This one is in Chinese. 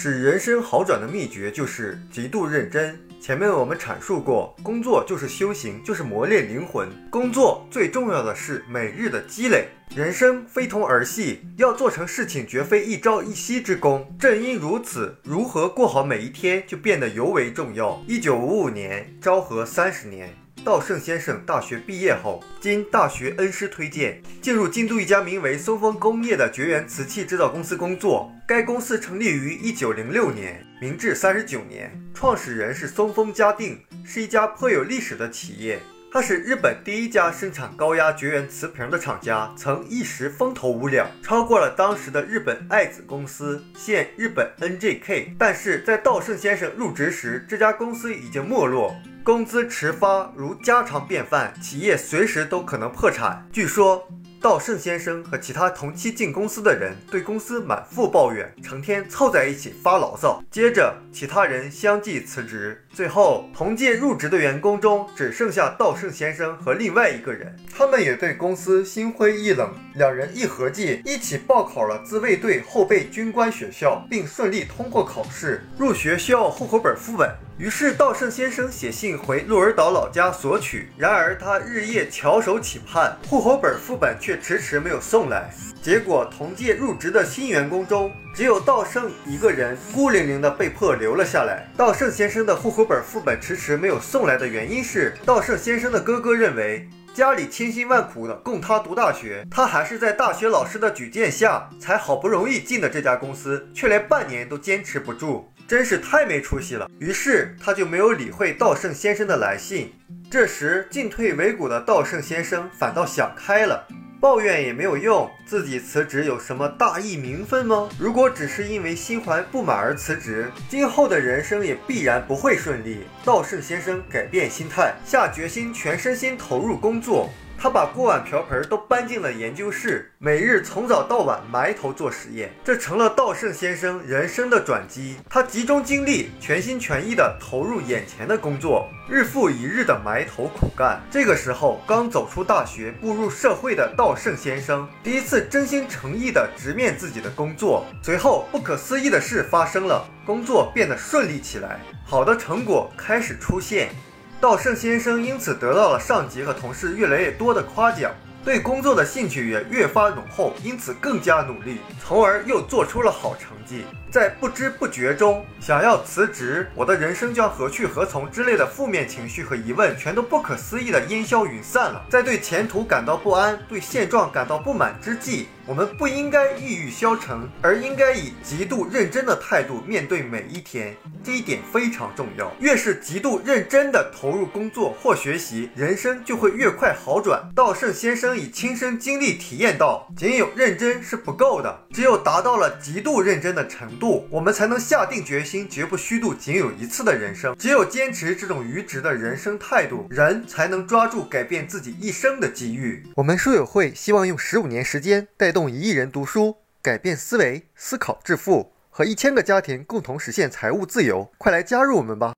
使人生好转的秘诀就是极度认真。前面我们阐述过，工作就是修行，就是磨练灵魂。工作最重要的是每日的积累。人生非同儿戏，要做成事情绝非一朝一夕之功。正因如此，如何过好每一天就变得尤为重要。一九五五年，昭和三十年，稻盛先生大学毕业后，经大学恩师推荐，进入京都一家名为松风工业的绝缘瓷器制造公司工作。该公司成立于一九零六年，明治三十九年，创始人是松风嘉定，是一家颇有历史的企业。它是日本第一家生产高压绝缘瓷瓶的厂家，曾一时风头无两，超过了当时的日本爱子公司，现日本 NJK。但是在稻盛先生入职时，这家公司已经没落，工资迟发如家常便饭，企业随时都可能破产。据说。稻盛先生和其他同期进公司的人对公司满腹抱怨，成天凑在一起发牢骚。接着，其他人相继辞职，最后同届入职的员工中只剩下稻盛先生和另外一个人，他们也对公司心灰意冷。两人一合计，一起报考了自卫队后备军官学校，并顺利通过考试，入学需要户口本副本。于是，稻盛先生写信回鹿儿岛老家索取。然而，他日夜翘首企盼，户口本副本却迟迟没有送来。结果，同届入职的新员工中，只有稻盛一个人孤零零的被迫留了下来。稻盛先生的户口本副本迟迟没有送来的原因是，稻盛先生的哥哥认为家里千辛万苦的供他读大学，他还是在大学老师的举荐下才好不容易进的这家公司，却连半年都坚持不住。真是太没出息了。于是他就没有理会道圣先生的来信。这时进退维谷的道圣先生反倒想开了，抱怨也没有用。自己辞职有什么大义名分吗？如果只是因为心怀不满而辞职，今后的人生也必然不会顺利。道圣先生改变心态，下决心全身心投入工作。他把锅碗瓢盆都搬进了研究室，每日从早到晚埋头做实验，这成了稻盛先生人生的转机。他集中精力，全心全意地投入眼前的工作，日复一日地埋头苦干。这个时候，刚走出大学、步入社会的稻盛先生，第一次真心诚意地直面自己的工作。随后，不可思议的事发生了，工作变得顺利起来，好的成果开始出现。稻盛先生因此得到了上级和同事越来越多的夸奖，对工作的兴趣也越发浓厚，因此更加努力，从而又做出了好成绩。在不知不觉中，想要辞职，我的人生将何去何从之类的负面情绪和疑问，全都不可思议的烟消云散了。在对前途感到不安、对现状感到不满之际，我们不应该抑郁消沉，而应该以极度认真的态度面对每一天。这一点非常重要。越是极度认真地投入工作或学习，人生就会越快好转。稻盛先生以亲身经历体验到，仅有认真是不够的，只有达到了极度认真的程度，我们才能下定决心绝不虚度仅有一次的人生。只有坚持这种愚直的人生态度，人才能抓住改变自己一生的机遇。我们书友会希望用十五年时间带动。动一亿人读书，改变思维，思考致富，和一千个家庭共同实现财务自由。快来加入我们吧！